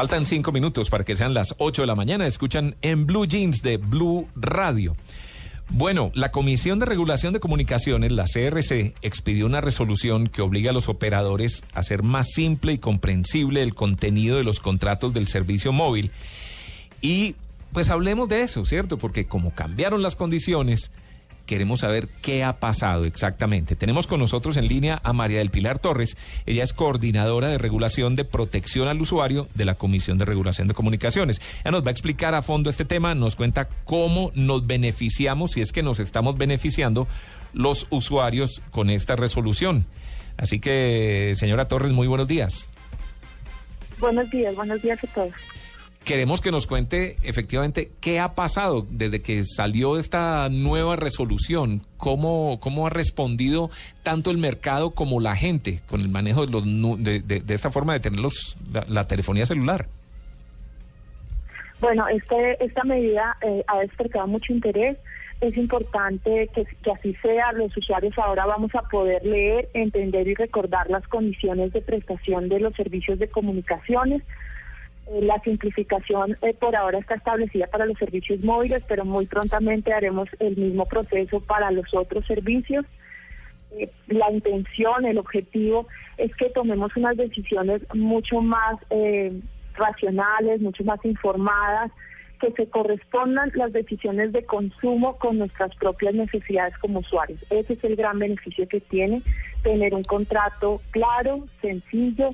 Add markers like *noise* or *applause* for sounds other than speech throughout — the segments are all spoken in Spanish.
Faltan cinco minutos para que sean las ocho de la mañana. Escuchan en Blue Jeans de Blue Radio. Bueno, la Comisión de Regulación de Comunicaciones, la CRC, expidió una resolución que obliga a los operadores a hacer más simple y comprensible el contenido de los contratos del servicio móvil. Y pues hablemos de eso, ¿cierto? Porque como cambiaron las condiciones, queremos saber qué ha pasado exactamente. Tenemos con nosotros en línea a María del Pilar Torres. Ella es coordinadora de regulación de protección al usuario de la Comisión de Regulación de Comunicaciones. Ella nos va a explicar a fondo este tema, nos cuenta cómo nos beneficiamos, si es que nos estamos beneficiando los usuarios con esta resolución. Así que, señora Torres, muy buenos días. Buenos días, buenos días a todos queremos que nos cuente efectivamente qué ha pasado desde que salió esta nueva resolución, cómo, cómo ha respondido tanto el mercado como la gente con el manejo de, los, de, de, esta forma de tener la, telefonía celular. Bueno, este, esta medida eh, ha despertado mucho interés. Es importante que, así sea. Los usuarios ahora vamos a poder leer, entender y recordar las condiciones de prestación de los servicios de comunicaciones la simplificación eh, por ahora está establecida para los servicios móviles, pero muy prontamente haremos el mismo proceso para los otros servicios. Eh, la intención, el objetivo es que tomemos unas decisiones mucho más racionales, mucho más informadas, que se correspondan las decisiones de consumo con nuestras propias necesidades como usuarios. Ese es el gran beneficio que tiene tener un contrato claro, sencillo,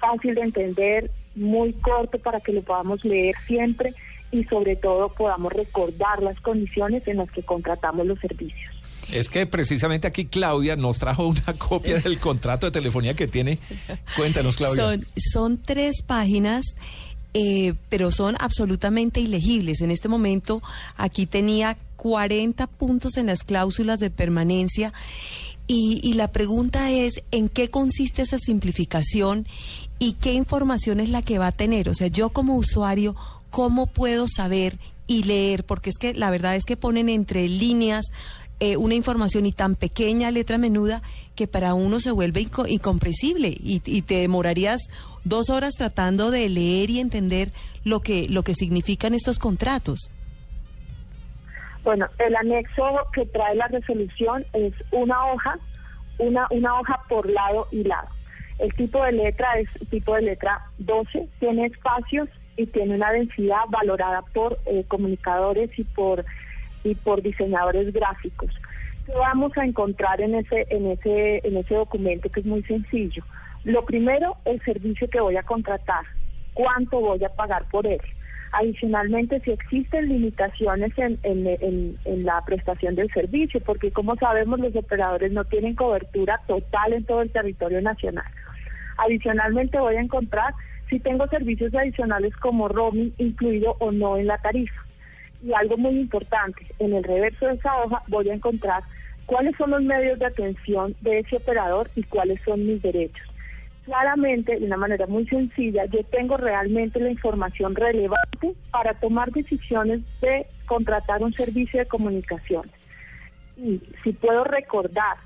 fácil de entender, muy corto para que lo podamos leer siempre y sobre todo podamos recordar las condiciones en las que contratamos los servicios. Es que precisamente aquí Claudia nos trajo una *laughs* copia del contrato de telefonía que tiene. Cuéntanos, Claudia. Son, son tres páginas. Eh, pero son absolutamente ilegibles. En este momento aquí tenía 40 puntos en las cláusulas de permanencia y, y la pregunta es, ¿en qué consiste esa simplificación y qué información es la que va a tener. O sea, yo como usuario, ¿cómo puedo saber y leer? Porque es que la verdad es que ponen entre líneas eh, una información y tan pequeña, letra menuda, que para uno se vuelve incomprensible y, y, te demorarías dos horas tratando de leer y entender lo que, lo que significan estos contratos. Bueno, el anexo que trae la resolución es una hoja, una, una hoja por lado y lado. El tipo de letra es tipo de letra 12, tiene espacios y tiene una densidad valorada por eh, comunicadores y por y por diseñadores gráficos. ¿Qué vamos a encontrar en ese en ese en ese documento que es muy sencillo? Lo primero, el servicio que voy a contratar, cuánto voy a pagar por él. Adicionalmente, si existen limitaciones en, en, en, la prestación del servicio, porque como sabemos los operadores no tienen cobertura total en todo el territorio nacional. Adicionalmente voy a encontrar si tengo servicios adicionales como roaming incluido o no en la tarifa. Y algo muy importante, en el reverso de esa hoja voy a encontrar cuáles son los medios de atención de ese operador y cuáles son mis derechos. Claramente, de una manera muy sencilla, yo tengo realmente la información relevante para tomar decisiones de contratar un servicio de comunicación. Y si puedo recordar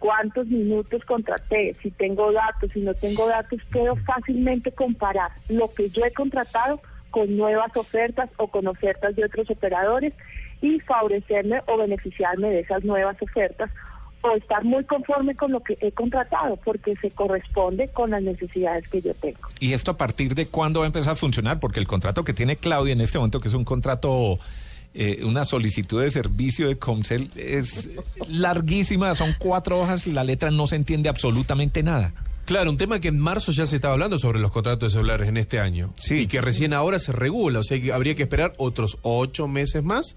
cuántos minutos contraté, si tengo datos, si no tengo datos, puedo fácilmente comparar lo que yo he contratado con nuevas ofertas o con ofertas de otros operadores y favorecerme o beneficiarme de esas nuevas ofertas o estar muy conforme con lo que he contratado porque se corresponde con las necesidades que yo tengo. ¿Y esto a partir de cuándo va a empezar a funcionar? Porque el contrato que tiene Claudia en este momento, que es un contrato eh, una solicitud de servicio de Comcel es larguísima, son cuatro hojas y la letra no se entiende absolutamente nada. Claro, un tema que en marzo ya se estaba hablando sobre los contratos de celulares en este año. Sí. Y que recién ahora se regula, o sea, que habría que esperar otros ocho meses más.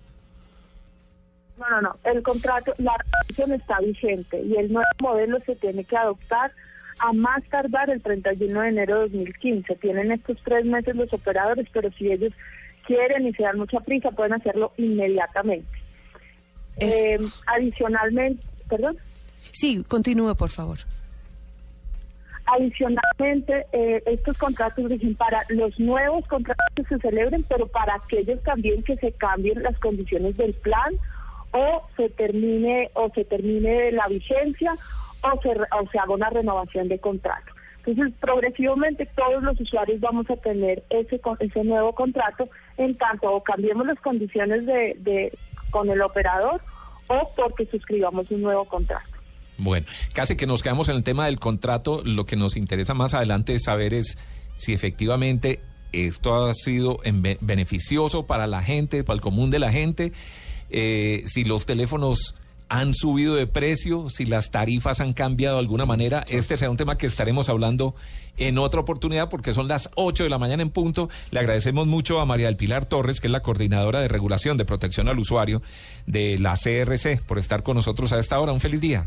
No, no, no. El contrato, la relación está vigente y el nuevo modelo se tiene que adoptar a más tardar el 31 de enero de 2015. Tienen estos tres meses los operadores, pero si ellos quieren y se dan mucha prisa, pueden hacerlo inmediatamente. Eh, adicionalmente, perdón. Sí, continúe, por favor. Adicionalmente, eh, estos contratos dicen para los nuevos contratos que se celebren, pero para aquellos también que se cambien las condiciones del plan o se termine o se termine la vigencia o se, o se haga una renovación de contrato. Entonces, progresivamente todos los usuarios vamos a tener ese, ese nuevo contrato en tanto o cambiemos las condiciones de, de con el operador o porque suscribamos un nuevo contrato. Bueno, casi que nos quedamos en el tema del contrato. Lo que nos interesa más adelante es saber es si efectivamente esto ha sido beneficioso para la gente, para el común de la gente, eh, si los teléfonos han subido de precio, si las tarifas han cambiado de alguna manera. Este será un tema que estaremos hablando en otra oportunidad porque son las 8 de la mañana en punto. Le agradecemos mucho a María del Pilar Torres, que es la coordinadora de regulación de protección al usuario de la CRC, por estar con nosotros a esta hora. Un feliz día.